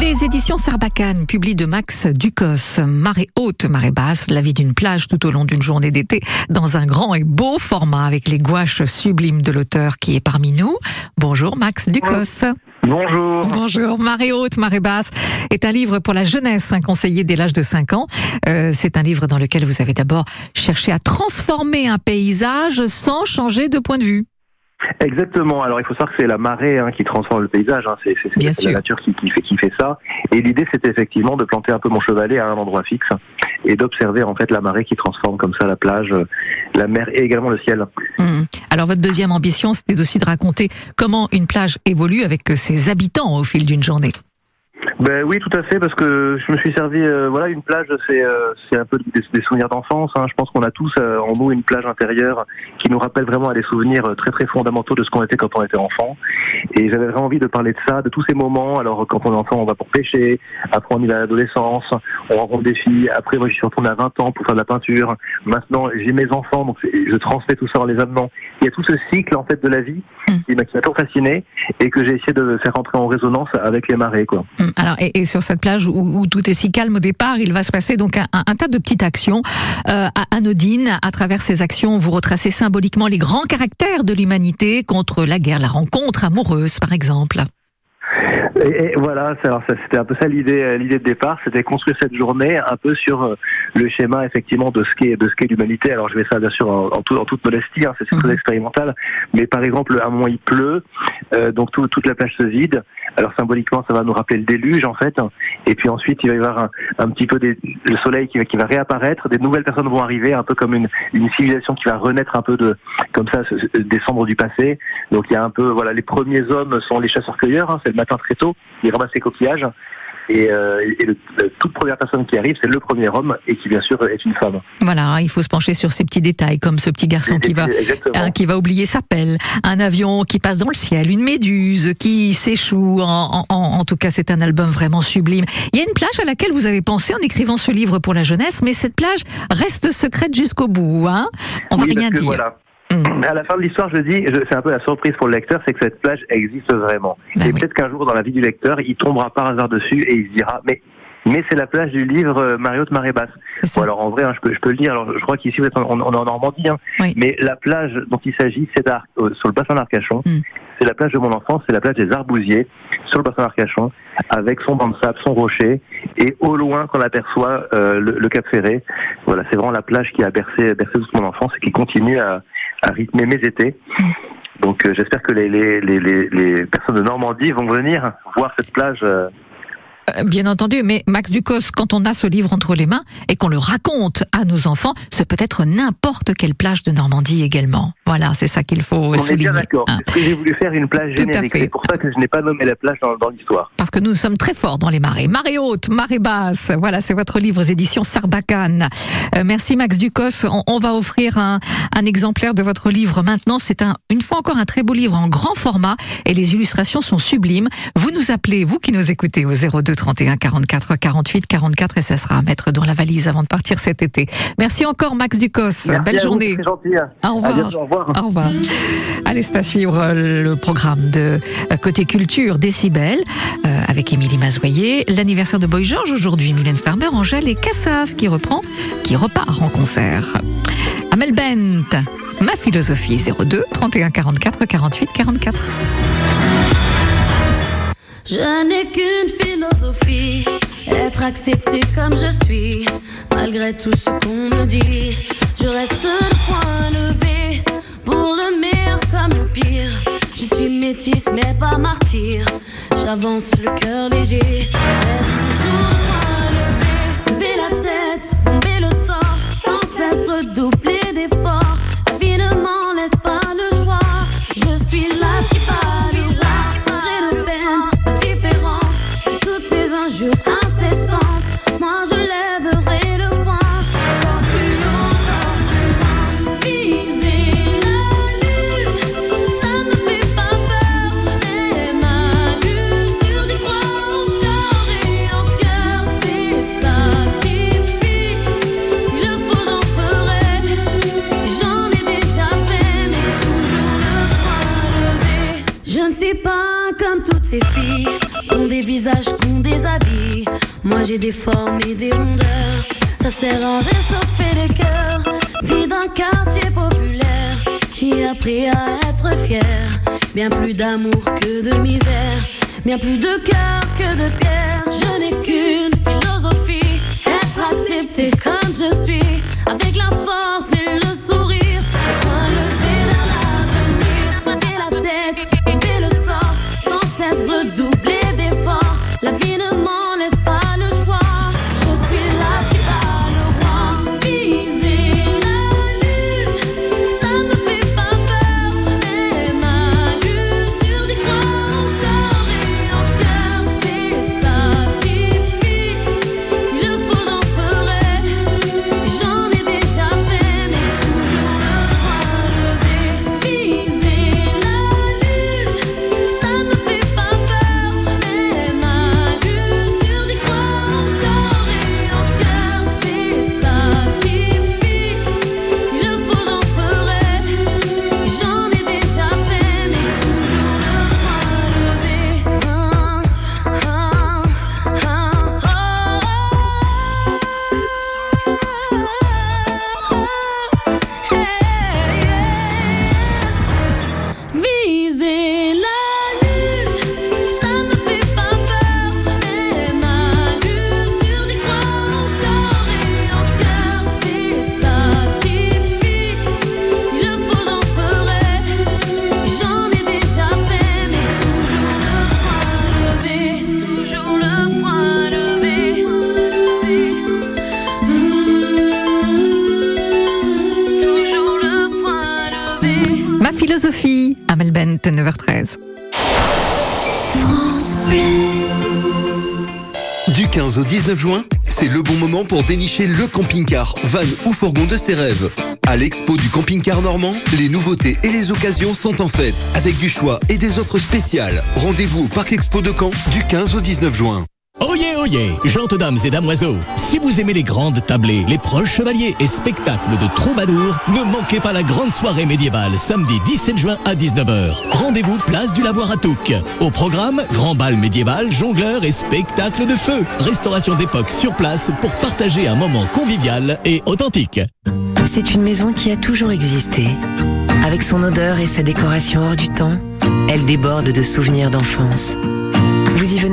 Les éditions Sarbacane publient de Max Ducos, Marée haute, marée basse, la vie d'une plage tout au long d'une journée d'été dans un grand et beau format avec les gouaches sublimes de l'auteur qui est parmi nous. Bonjour Max Ducos. Bonjour. Bonjour. Marée haute, marée basse est un livre pour la jeunesse, un conseiller dès l'âge de 5 ans. Euh, c'est un livre dans lequel vous avez d'abord cherché à transformer un paysage sans changer de point de vue. Exactement. Alors il faut savoir que c'est la marée hein, qui transforme le paysage. Hein. C'est, la nature qui, fait, qui fait ça. Et l'idée, c'était effectivement de planter un peu mon chevalet à un endroit fixe et d'observer en fait la marée qui transforme comme ça la plage, la mer et également le ciel. Mmh. Alors votre deuxième ambition, c'était aussi de raconter comment une plage évolue avec ses habitants au fil d'une journée. Ben oui, tout à fait, parce que je me suis servi, euh, voilà, une plage, c'est euh, c'est un peu des, souvenirs d'enfance. Hein. Je pense qu'on a tous euh, en nous une plage intérieure qui nous rappelle vraiment des souvenirs très très fondamentaux de ce qu'on était quand on était enfant. Et j'avais vraiment envie de parler de ça, de tous ces moments. Alors quand on est enfant, on va pour pêcher. Après on y va à l'adolescence, on rencontre des filles. Après moi je suis retourné à 20 ans pour faire de la peinture. Maintenant j'ai mes enfants, donc je transmets tout ça en les amenant. Il y a tout ce cycle en fait de la vie mmh. qui m'a toujours fasciné et que j'ai essayé de faire entrer en résonance avec les marées, quoi. Mmh. Alors, et, sur cette plage où, tout est si calme au départ, il va se passer donc un, tas de petites actions euh, anodines. À travers ces actions, vous retracez symboliquement les grands caractères de l'humanité contre la guerre, la rencontre amoureuse, par exemple. Et, voilà, c'était un peu ça l'idée, euh, l'idée de départ, c'était construire cette journée un peu sur euh, le schéma effectivement de ce qu'est de ce qu'est l'humanité. Alors je vais ça bien sûr en, en, toute modestie, hein, c'est très mhm. expérimental, mais par exemple un moment il pleut, euh, donc toute la plage se vide. Alors symboliquement, ça va nous rappeler le déluge en fait, et puis ensuite il va y avoir un, petit peu des, le soleil qui va, réapparaître, des nouvelles personnes vont arriver, un peu comme une, civilisation qui va renaître un peu de comme ça, descendre du passé. Donc il y a un peu voilà, les premiers hommes sont les chasseurs-cueilleurs, hein, c'est le matin très tôt, ils ramassent les coquillages. Et, euh, la toute première personne qui arrive, c'est le premier homme et qui bien sûr est une femme. Voilà, il faut se pencher sur ces petits détails, comme ce petit garçon qui va, hein, qui va oublier sa pelle, un avion qui passe dans le ciel, une méduse qui s'échoue. En, en, en, tout cas, c'est un album vraiment sublime. Il y a une plage à laquelle vous avez pensé en écrivant ce livre pour la jeunesse, mais cette plage reste secrète jusqu'au bout. Hein On va rien dire. Voilà. Mm. À la fin de l'histoire, je dis, c'est un peu la surprise pour le lecteur, c'est que cette plage existe vraiment. Bah et peut-être qu'un jour, dans la vie du lecteur, il tombera par hasard dessus et il se dira, mais mais c'est la plage du livre euh, Mariotte Marée Basse. Bon, alors en vrai, hein, je, peux, je peux le dire. Alors je crois qu'ici on, on, est en Normandie, hein, mais la plage dont il s'agit, c'est euh, sur le bassin d'Arcachon. Mm. C'est la plage de mon enfance, c'est la plage des Arbousiers sur le bassin d'Arcachon, avec son banc de sable, son rocher, et au loin qu'on aperçoit euh, le, Cap Ferré. Voilà, c'est vraiment la plage qui a bercé, bercé toute mon enfance et qui continue à, à rythmer mes étés. Donc euh, j'espère que les, personnes de Normandie vont venir voir cette plage euh, bien entendu, mais Max Ducos, quand on a ce livre entre les mains et qu'on le raconte à nos enfants, ce peut être n'importe quelle plage de Normandie également. Voilà, c'est ça qu'il faut on souligner. Est bien d'accord. Hein. J'ai voulu faire une plage générique. C'est pour ça que je n'ai pas nommé la plage dans, l'histoire. Parce que nous sommes très forts dans les marées. Marée haute, marée basse. Voilà, c'est votre livre aux éditions Sarbacane. Euh, merci Max Ducos. On, va offrir un, un, exemplaire de votre livre maintenant. C'est un, une fois encore un très beau livre en grand format et les illustrations sont sublimes. Vous nous appelez, vous qui nous écoutez au 02 31 44 48 44 et ça sera à mettre dans la valise avant de partir cet été. Merci encore Max Ducos. Belle journée. gentil. Hein. Au revoir. au revoir. Au revoir. Allez, c'est à suivre euh, le programme de euh, Côté Culture Décibel euh, avec Émilie Mazoyer. L'anniversaire de Boy George aujourd'hui, Mylène Farmer, Angèle et Cassav qui reprend, qui repart en concert. Amel Bent, ma philosophie 02 31 44 48 44. Je n'ai qu'une philosophie, être accepté comme je suis, malgré tout ce qu'on me dit. Je reste le point levé, pour le meilleur comme le pire. Je suis métisse mais pas martyr, j'avance le cœur léger, et toujours le point levé. Lever la tête, bomber le torse, sans cesse redoubler d'efforts. M'en laisse pas le choix, je suis là des rondeurs. Ça sert à réchauffer les cœurs. Vie d'un quartier populaire. J'ai appris à être fier. Bien plus d'amour que de misère. Bien plus de cœur que de pierre. Je n'ai qu'une philosophie. Être accepté comme je suis. Avec la force et le sourire. Philosophie, Amel Bent, 9h13. Du 15 au 19 juin, c'est le bon moment pour dénicher le camping-car, van ou fourgon de ses rêves. À l'expo du camping-car normand, les nouveautés et les occasions sont en fête, avec du choix et des offres spéciales. Rendez-vous au Parc Expo de Caen du 15 au 19 juin. Oyez, oyez, gentes dames et damoiseaux, si vous aimez les grandes tablées, les proches chevaliers et spectacles de troubadours, ne manquez pas la grande soirée médiévale samedi 17 juin à 19h. Rendez-vous place du Lavoir à Touques. Au programme, grand bal médiéval, jongleur et spectacle de feu. Restauration d'époque sur place pour partager un moment convivial et authentique. C'est une maison qui a toujours existé. Avec son odeur et sa décoration hors du temps, elle déborde de souvenirs d'enfance.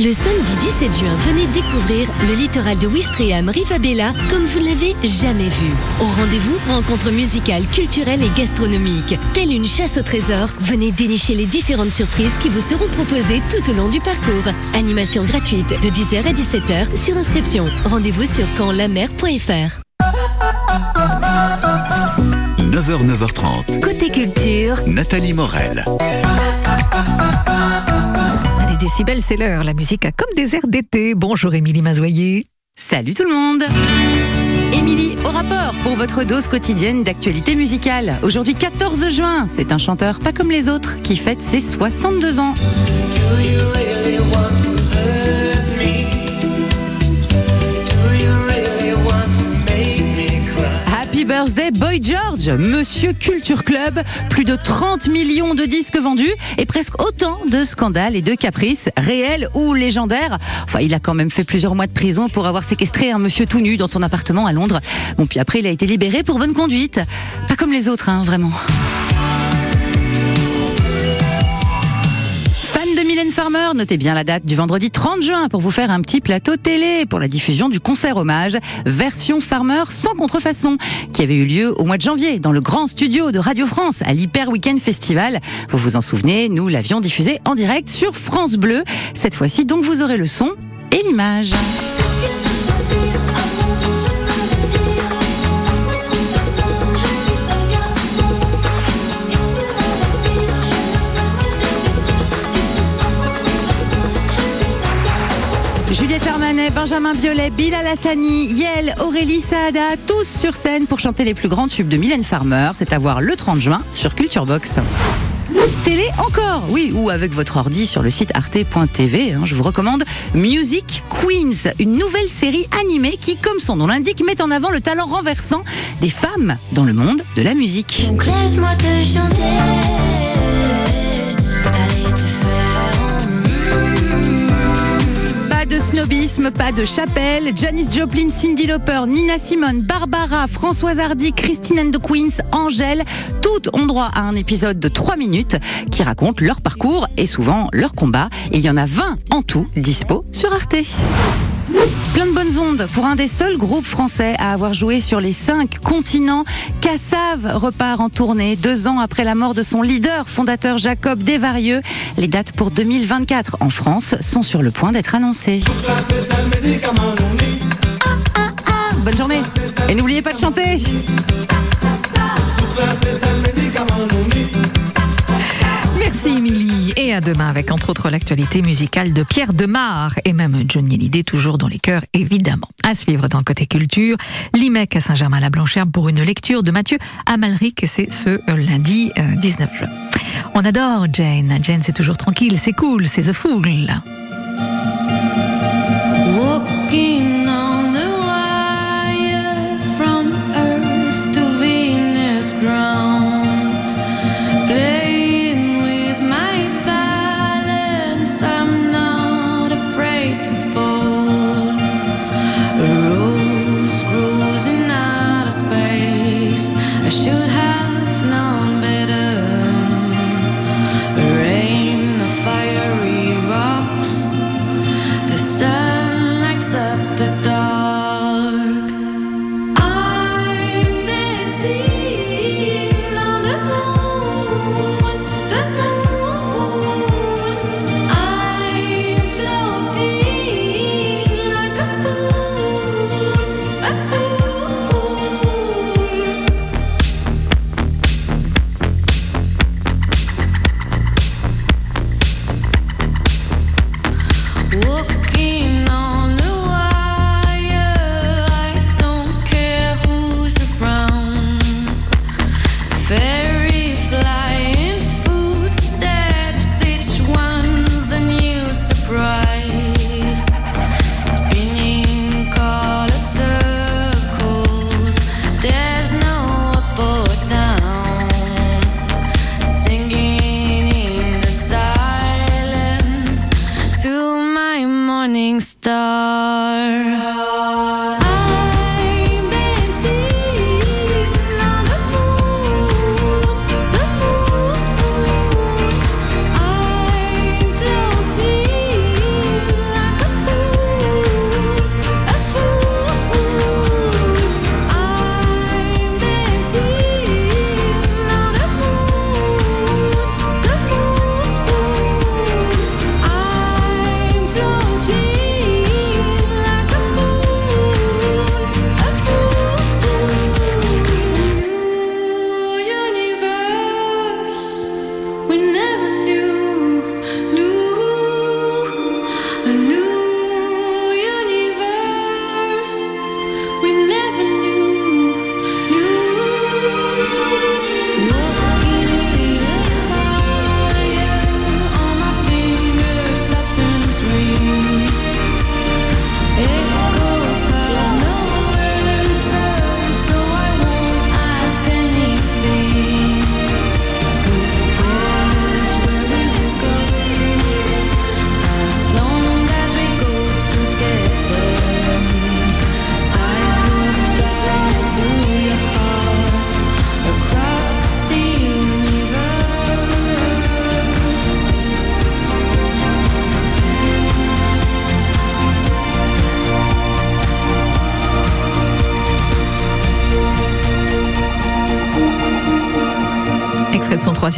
Le samedi 17 juin, venez découvrir le littoral de Ouistreham Rivabella comme vous ne l'avez jamais vu. Au rendez-vous, rencontre musicale, culturelle et gastronomique. Telle une chasse au trésor, venez dénicher les différentes surprises qui vous seront proposées tout au long du parcours. Animation gratuite de 10h à 17h sur inscription. Rendez-vous sur campslamer.fr. 9h, 9h30. Côté culture, Nathalie Morel. Décibels, c'est l'heure. La musique a comme des airs d'été. Bonjour Émilie Mazoyer. Salut tout le monde Émilie, au rapport pour votre dose quotidienne d'actualité musicale. Aujourd'hui 14 juin, c'est un chanteur pas comme les autres qui fête ses 62 ans. Birthday Boy George, Monsieur Culture Club, plus de 30 millions de disques vendus et presque autant de scandales et de caprices, réels ou légendaires. Enfin, il a quand même fait plusieurs mois de prison pour avoir séquestré un monsieur tout nu dans son appartement à Londres. Bon, puis après, il a été libéré pour bonne conduite. Pas comme les autres, hein, vraiment. Farmer, notez bien la date du vendredi 30 juin pour vous faire un petit plateau télé pour la diffusion du concert hommage version Farmer sans contrefaçon qui avait eu lieu au mois de janvier dans le grand studio de Radio France à l'Hyper Weekend Festival. Vous vous en souvenez, nous l'avions diffusé en direct sur France Bleu. Cette fois-ci, donc, vous aurez le son et l'image. Juliette Armanet, Benjamin Biolay, Bilal Hassani, Yel, Aurélie Saada, tous sur scène pour chanter les plus grands tubes de Mylène Farmer. C'est à voir le 30 juin sur Culture Box. Télé encore, oui, ou avec votre ordi sur le site arte.tv. hein, je vous recommande Music Queens, une nouvelle série animée qui, comme son nom l'indique, met en avant le talent renversant des femmes dans le monde de la musique. Snobisme, pas de chapelle. Janis Joplin, Cindy Lauper, Nina Simone, Barbara, Françoise Hardy, Christine and the Queens, Angèle, toutes ont droit à un épisode de 3 minutes qui raconte leur parcours et souvent leur combat. Il y en a 20 en tout dispo sur Arte. Plein de bonnes ondes pour un des seuls groupes français à avoir joué sur les cinq continents. Cassav repart en tournée deux ans après la mort de son leader fondateur Jacob Desvarieux. Les dates pour 2024 en France sont sur le point d'être annoncées. Bonne journée et n'oubliez pas de chanter. Merci Émilie et à demain avec entre autres l'actualité musicale de Pierre Demar et même Johnny Hallyday toujours dans les cœurs évidemment. À suivre dans le côté culture, l'IMEC à Saint-Germain-la-Blanchère pour une lecture de Mathieu Amalric c'est ce euh, lundi euh, 19 juin. On adore Jane, Jane c'est toujours tranquille, c'est cool, c'est The Fool.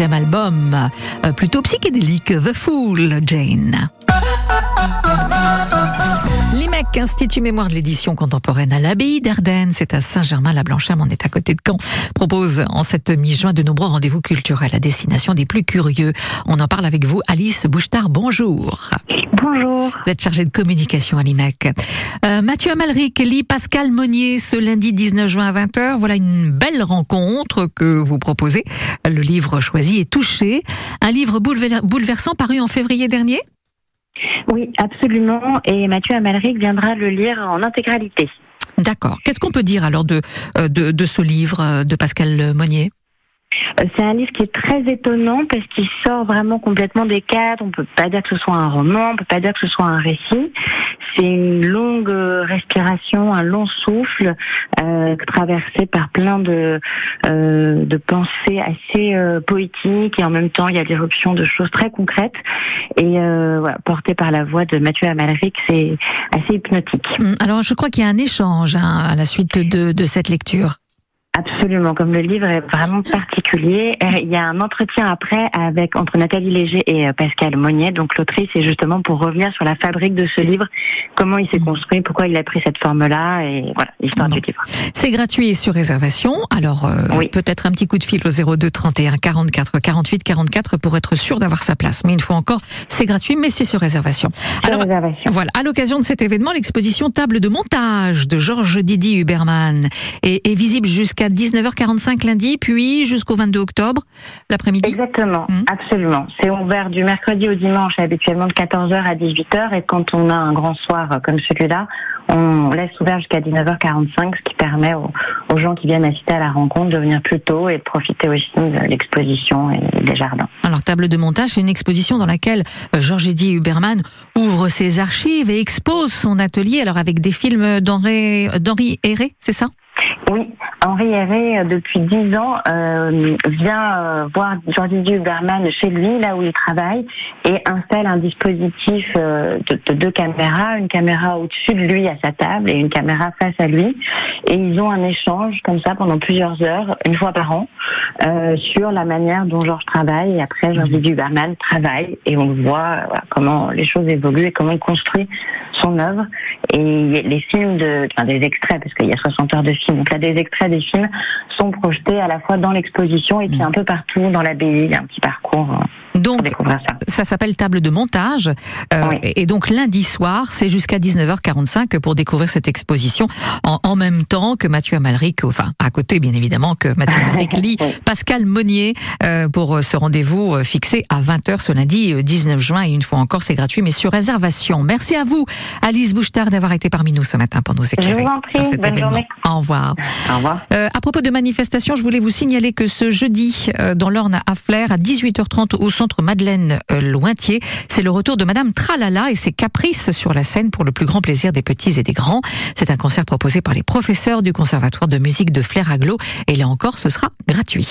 Album, euh, plutôt psychédélique, The Fool, Jane. Institut Mémoire de l'édition contemporaine à l'abbaye d'Ardennes. C'est à Saint-Germain-la-Blanchâme, on est à côté de Caen. Propose en cette mi-juin de nombreux rendez-vous culturels à destination des plus curieux. On en parle avec vous, Alice Bouchetard. Bonjour. Bonjour. Vous êtes chargée de communication à l'IMEC. Euh, Mathieu Amalric lit Pascal Monnier ce lundi 19 juin à 20h. Voilà une belle rencontre que vous proposez. Le livre choisi est Touché. Un livre bouleversant paru en février dernier oui, absolument. Et Mathieu Amalric viendra le lire en intégralité. D'accord. Qu'est-ce qu'on peut dire alors de, euh, ce livre euh, de Pascal Monnier? C'est un livre qui est très étonnant parce qu'il sort vraiment complètement des cadres. On peut pas dire que ce soit un roman, on peut pas dire que ce soit un récit. C'est une longue respiration, un long souffle euh, traversé par plein de euh, de pensées assez euh, poétiques et en même temps il y a l'éruption de choses très concrètes et euh, voilà, porté par la voix de Mathieu Amalric, c'est assez hypnotique. Hum, alors je crois qu'il y a un échange hein, à la suite de, de cette lecture. Absolument, comme le livre est vraiment particulier, euh, il y a un entretien après avec entre Nathalie Léger et euh, Pascal Monnier. Donc l'autrice est justement pour revenir sur la fabrique de ce livre, comment il s'est construit, pourquoi il a pris cette forme-là et voilà l'histoire du livre. C'est gratuit et sur réservation. Alors euh, peut-être un petit coup de fil au 02 31 44 48 44 pour être sûr d'avoir sa place. Mais une fois encore, c'est gratuit, mais c'est sur réservation. Alors réservation. voilà, à l'occasion de cet événement, l'exposition Table de montage de Georges Didi Huberman est, est visible jusqu'à à 19h45 lundi, puis jusqu'au 22 octobre l'après-midi. Exactement, mmh. absolument. C'est ouvert du mercredi au dimanche, habituellement de 14h à 18h, et quand on a un grand soir comme celui-là, on laisse ouvert jusqu'à 19h45, ce qui permet aux, gens qui viennent assister à la rencontre de venir plus tôt et de profiter aussi de l'exposition et des jardins. Alors, table de montage, c'est une exposition dans laquelle euh, Georges Eddy Huberman ouvre ses archives et expose son atelier, alors avec des films d'Henri Héré, c'est ça? Oui, Henri Herré, euh, depuis dix ans, euh, vient euh, voir Jean-Didier Huberman chez lui, là où il travaille, et installe un dispositif euh, de, deux caméras, une caméra au-dessus de lui à sa table et une caméra face à lui. Et ils ont un échange comme ça pendant plusieurs heures, une fois par an, sur la manière dont Georges travaille. Et après, Jean-Didier Huberman travaille et on voit comment les choses évoluent et comment il construit son œuvre. Et les films, de, enfin des extraits, parce qu'il y a 60 heures de films, donc là des extraits des films sont projetés à la fois dans l'exposition et puis mm. un peu partout dans l'abbaye. Il y a un petit parcours. Euh, donc, ça, s'appelle table de montage. Euh, et donc, lundi soir, c'est jusqu'à 19h45 pour découvrir cette exposition en, même temps que Mathieu Amalric, enfin, à côté, bien évidemment, que Mathieu Amalric lit Pascal Monnier euh, pour ce rendez-vous fixé à 20h ce lundi 19 juin. Et une fois encore, c'est gratuit, mais sur réservation. Merci à vous, Alice Bouchetard, d'avoir été parmi nous ce matin pour nous éclairer sur cet événement. Au revoir. Au revoir. Euh, à propos de manifestation, je voulais vous signaler que ce jeudi, euh, dans l'Orne à Flers, à 18h30 au centre Madeleine euh, Lointier, c'est le retour de Madame Tralala et ses caprices sur la scène pour le plus grand plaisir des petits et des grands. C'est un concert proposé par les professeurs du Conservatoire de musique de Flers Aglo et là encore, ce sera gratuit.